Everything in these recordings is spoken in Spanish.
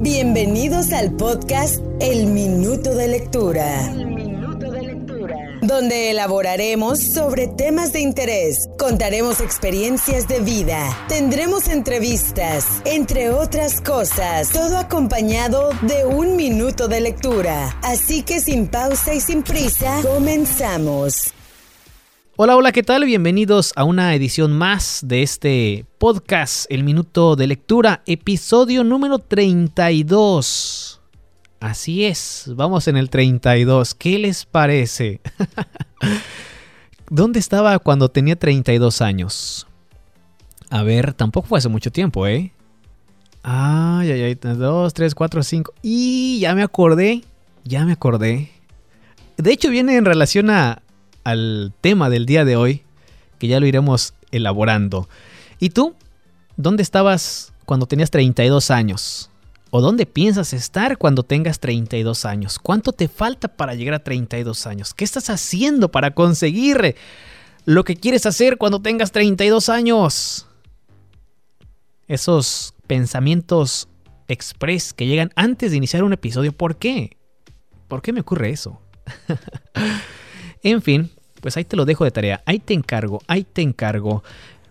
Bienvenidos al podcast El Minuto de Lectura. Donde elaboraremos sobre temas de interés, contaremos experiencias de vida, tendremos entrevistas, entre otras cosas, todo acompañado de un minuto de lectura. Así que sin pausa y sin prisa, comenzamos. Hola, hola, ¿qué tal? Bienvenidos a una edición más de este podcast, El Minuto de Lectura, episodio número 32. Así es, vamos en el 32. ¿Qué les parece? ¿Dónde estaba cuando tenía 32 años? A ver, tampoco fue hace mucho tiempo, ¿eh? Ay, ay, ay, 2, 3, 4, 5. Y ya me acordé, ya me acordé. De hecho, viene en relación a, al tema del día de hoy, que ya lo iremos elaborando. ¿Y tú? ¿Dónde estabas cuando tenías 32 años? ¿O dónde piensas estar cuando tengas 32 años? ¿Cuánto te falta para llegar a 32 años? ¿Qué estás haciendo para conseguir lo que quieres hacer cuando tengas 32 años? Esos pensamientos express que llegan antes de iniciar un episodio, ¿por qué? ¿Por qué me ocurre eso? en fin, pues ahí te lo dejo de tarea, ahí te encargo, ahí te encargo.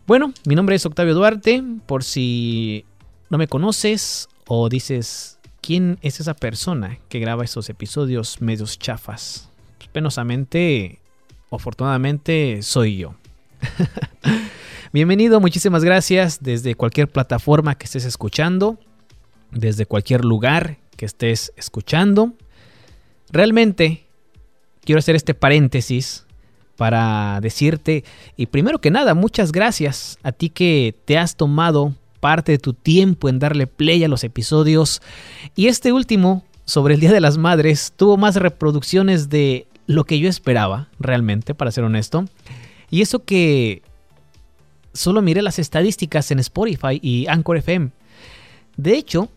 Bueno, mi nombre es Octavio Duarte, por si no me conoces o dices, ¿quién es esa persona que graba esos episodios medios chafas? Pues penosamente, afortunadamente, soy yo. Bienvenido, muchísimas gracias desde cualquier plataforma que estés escuchando, desde cualquier lugar que estés escuchando. Realmente quiero hacer este paréntesis para decirte, y primero que nada, muchas gracias a ti que te has tomado parte de tu tiempo en darle play a los episodios. Y este último, sobre el Día de las Madres, tuvo más reproducciones de lo que yo esperaba, realmente, para ser honesto. Y eso que solo miré las estadísticas en Spotify y Anchor FM. De hecho,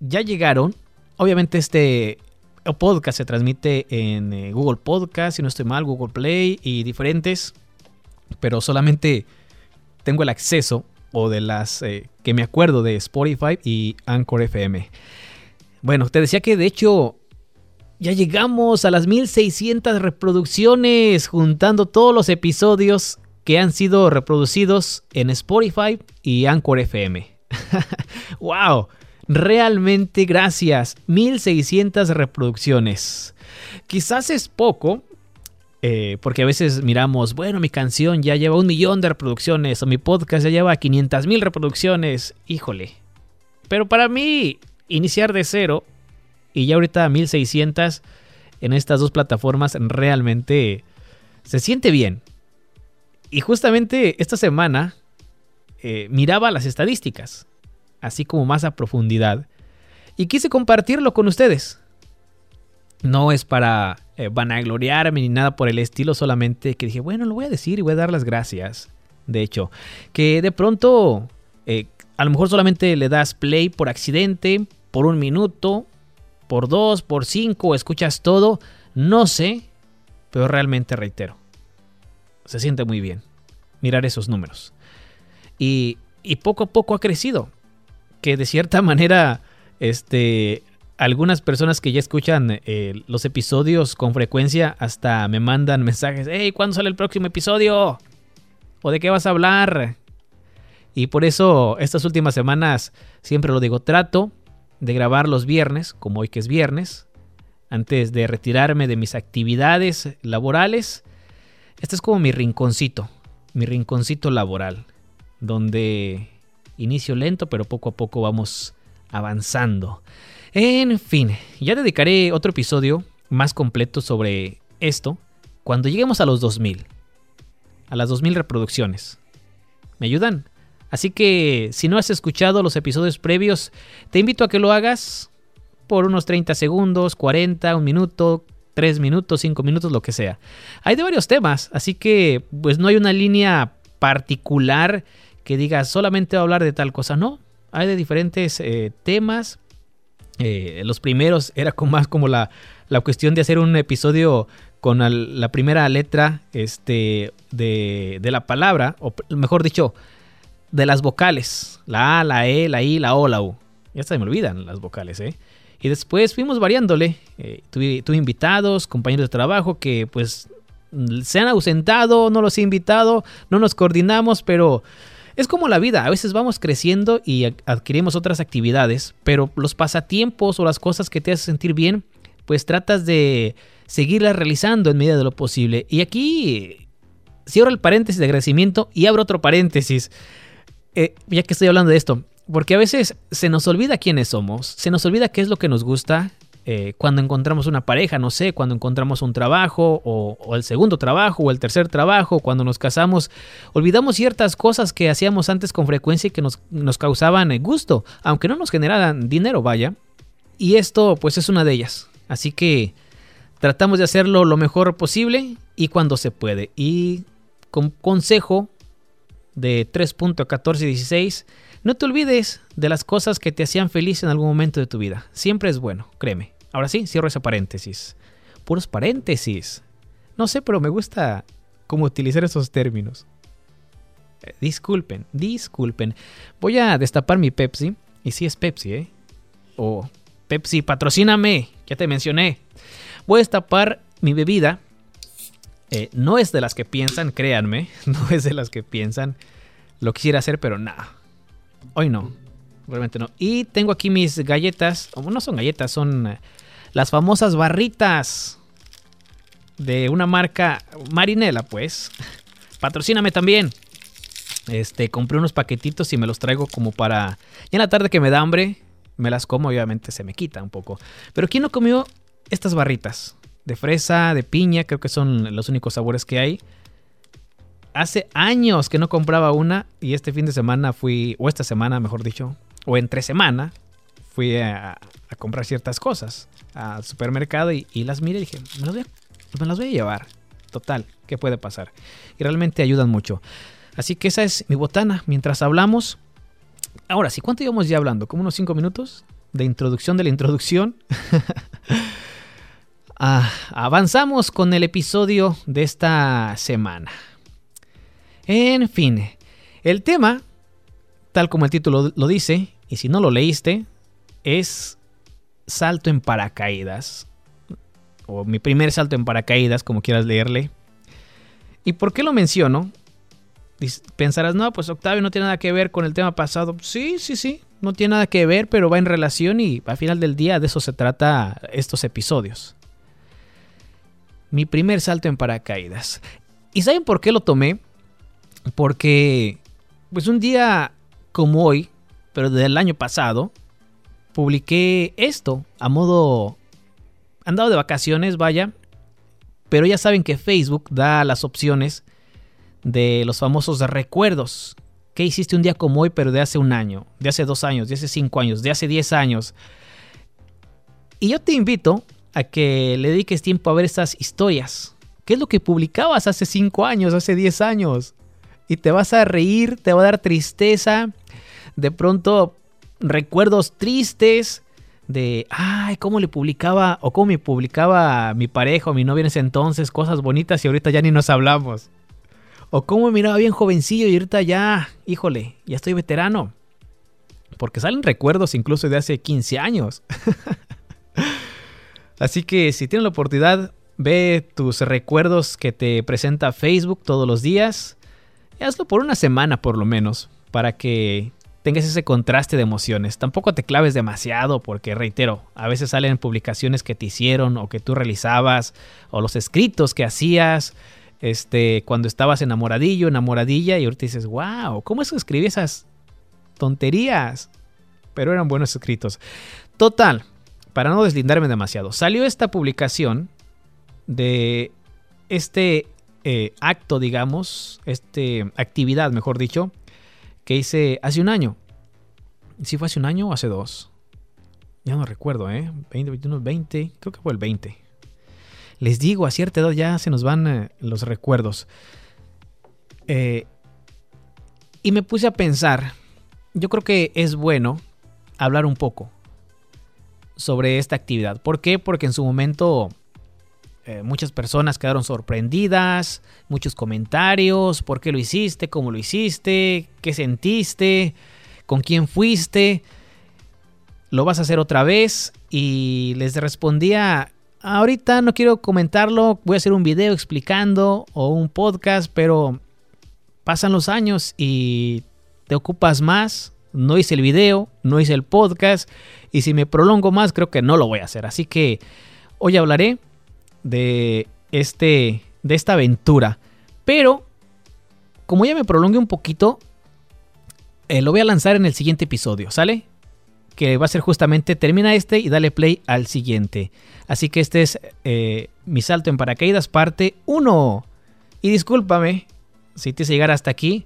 ya llegaron, obviamente este el podcast se transmite en eh, Google Podcast, si no estoy mal, Google Play y diferentes. Pero solamente tengo el acceso o de las eh, que me acuerdo de Spotify y Anchor FM. Bueno, te decía que de hecho ya llegamos a las 1600 reproducciones juntando todos los episodios que han sido reproducidos en Spotify y Anchor FM. ¡Wow! Realmente gracias. 1600 reproducciones. Quizás es poco, eh, porque a veces miramos, bueno, mi canción ya lleva un millón de reproducciones o mi podcast ya lleva 500 mil reproducciones. Híjole. Pero para mí, iniciar de cero y ya ahorita 1600 en estas dos plataformas realmente se siente bien. Y justamente esta semana eh, miraba las estadísticas así como más a profundidad, y quise compartirlo con ustedes. No es para eh, vanagloriarme ni nada por el estilo, solamente que dije, bueno, lo voy a decir y voy a dar las gracias. De hecho, que de pronto, eh, a lo mejor solamente le das play por accidente, por un minuto, por dos, por cinco, escuchas todo, no sé, pero realmente reitero, se siente muy bien mirar esos números. Y, y poco a poco ha crecido que de cierta manera, este, algunas personas que ya escuchan eh, los episodios con frecuencia hasta me mandan mensajes, hey, ¿cuándo sale el próximo episodio? ¿O de qué vas a hablar? Y por eso estas últimas semanas siempre lo digo, trato de grabar los viernes, como hoy que es viernes, antes de retirarme de mis actividades laborales. Este es como mi rinconcito, mi rinconcito laboral, donde inicio lento, pero poco a poco vamos avanzando. En fin, ya dedicaré otro episodio más completo sobre esto cuando lleguemos a los 2000. A las 2000 reproducciones. ¿Me ayudan? Así que si no has escuchado los episodios previos, te invito a que lo hagas por unos 30 segundos, 40, un minuto, 3 minutos, 5 minutos, lo que sea. Hay de varios temas, así que pues no hay una línea particular que diga solamente va a hablar de tal cosa. No, hay de diferentes eh, temas. Eh, los primeros era con más como la, la, cuestión de hacer un episodio con la primera letra este, de, de, la palabra, o mejor dicho, de las vocales. La A, la E, la I, la O, la U. Ya se me olvidan las vocales, ¿eh? Y después fuimos variándole. Eh, tuve, tuve, invitados, compañeros de trabajo que pues se han ausentado, no los he invitado, no nos coordinamos, pero es como la vida. A veces vamos creciendo y adquirimos otras actividades, pero los pasatiempos o las cosas que te hacen sentir bien, pues tratas de seguirlas realizando en medida de lo posible. Y aquí cierro el paréntesis de agradecimiento y abro otro paréntesis. Eh, ya que estoy hablando de esto, porque a veces se nos olvida quiénes somos, se nos olvida qué es lo que nos gusta. Eh, cuando encontramos una pareja, no sé, cuando encontramos un trabajo o, el segundo trabajo o el tercer trabajo, cuando nos casamos, olvidamos ciertas cosas que hacíamos antes con frecuencia y que nos, nos causaban gusto, aunque no nos generaran dinero, vaya. Y esto pues es una de ellas. Así que tratamos de hacerlo lo mejor posible y cuando se puede. Y con consejo de 3.1416, no te olvides de las cosas que te hacían feliz en algún momento de tu vida. Siempre es bueno, créeme. Ahora sí, cierro ese paréntesis. Puros paréntesis. No sé, pero me gusta cómo utilizar esos términos. Eh, disculpen, disculpen. Voy a destapar mi Pepsi. Y sí es Pepsi, ¿eh? O Pepsi, patrocíname. Ya te mencioné. Voy a destapar mi bebida. Eh, no es de las que piensan, créanme. No es de las que piensan. Lo quisiera hacer, pero nada. Hoy no. Realmente no. Y tengo aquí mis galletas. No son galletas, son eh, las famosas barritas de una marca Marinela, pues. Patrocíname también. Este, compré unos paquetitos y me los traigo como para. Y en la tarde que me da hambre, me las como, obviamente se me quita un poco. Pero ¿quién no comió estas barritas? De fresa, de piña, creo que son los únicos sabores que hay hace años que no compraba una y este fin de semana fui, o esta semana mejor dicho, o entre semana, fui a, comprar ciertas cosas al supermercado y, las miré y dije, me las, voy a, me las voy a llevar. Total, ¿qué puede pasar? Y realmente ayudan mucho. Así que esa es mi botana. Mientras hablamos, ahora sí, ¿cuánto íbamos ya hablando? ¿Como unos 5 minutos de introducción de la introducción? ah, avanzamos con el episodio de esta semana. En fin, el tema, tal como el título lo dice, y si no lo leíste, es salto en paracaídas. O mi primer salto en paracaídas, como quieras leerle. ¿Y por qué lo menciono? Pensarás, no, pues Octavio no tiene nada que ver con el tema pasado. Sí, sí, sí, no tiene nada que ver, pero va en relación y al final del día de eso se trata estos episodios. Mi primer salto en paracaídas. ¿Y saben por qué lo tomé? Porque, pues un día como hoy, pero del año pasado, publiqué esto a modo... Andado de vacaciones, vaya. Pero ya saben que Facebook da las opciones de los famosos recuerdos. ¿Qué hiciste un día como hoy, pero de hace un año, de hace dos años, de hace cinco años, de hace diez años? Y yo te invito a que le dediques tiempo a ver estas historias. ¿Qué es lo que publicabas hace cinco años, hace diez años? Y te vas a reír, te va a dar tristeza, de pronto recuerdos tristes de, ay, cómo le publicaba o cómo me publicaba mi pareja o mi novia en ese entonces cosas bonitas y ahorita ya ni nos hablamos. O cómo me miraba bien jovencillo y ahorita ya, híjole, ya estoy veterano. Porque salen recuerdos incluso de hace 15 años. Así que si tienes la oportunidad, ve tus recuerdos que te presenta Facebook todos los días hazlo por una semana por lo menos, para que tengas ese contraste de emociones. Tampoco te claves demasiado porque, reitero, a veces salen publicaciones que te hicieron o que tú realizabas o los escritos que hacías este, cuando estabas enamoradillo, enamoradilla y ahorita dices, wow, ¿cómo es que escribí esas tonterías? Pero eran buenos escritos. Total, para no deslindarme demasiado, salió esta publicación de este eh, acto, digamos, este, actividad, mejor dicho, que hice hace un año. Si fue hace un año o hace dos. Ya no recuerdo, ¿eh? 20, 21, 20, creo que fue el 20. Les digo, a cierta edad ya se nos van eh, los recuerdos. Eh, y me puse a pensar, yo creo que es bueno hablar un poco sobre esta actividad. ¿Por qué? Porque en su momento eh, muchas personas quedaron sorprendidas, muchos comentarios, ¿por qué lo hiciste? ¿Cómo lo hiciste? ¿Qué sentiste? ¿Con quién fuiste? ¿lo vas a hacer otra vez? Y les respondía, ahorita no quiero comentarlo, voy a hacer un video explicando o un podcast, pero pasan los años y te ocupas más. No hice el video, no hice el podcast y si me prolongo más creo que no lo voy a hacer. Así que hoy hablaré de este de esta aventura, pero como ya me prolongué un poquito, eh, lo voy a lanzar en el siguiente episodio, ¿sale? Que va a ser justamente termina este y dale play al siguiente. Así que este es eh, mi salto en paracaídas parte 1. Y discúlpame si te hice llegar hasta aquí,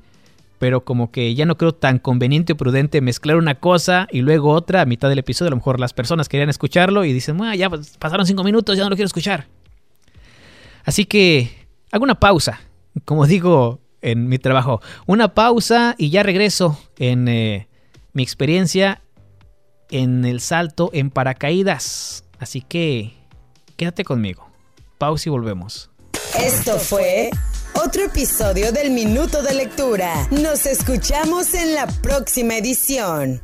pero como que ya no creo tan conveniente o prudente mezclar una cosa y luego otra a mitad del episodio. A lo mejor las personas querían escucharlo y dicen, ya pasaron 5 minutos, ya no lo quiero escuchar. Así que hago una pausa. Como digo en mi trabajo. Una pausa y ya regreso en eh, mi experiencia en el salto en paracaídas. Así que quédate conmigo. Pausa y volvemos. Esto fue otro episodio del Minuto de Lectura. Nos escuchamos en la próxima edición.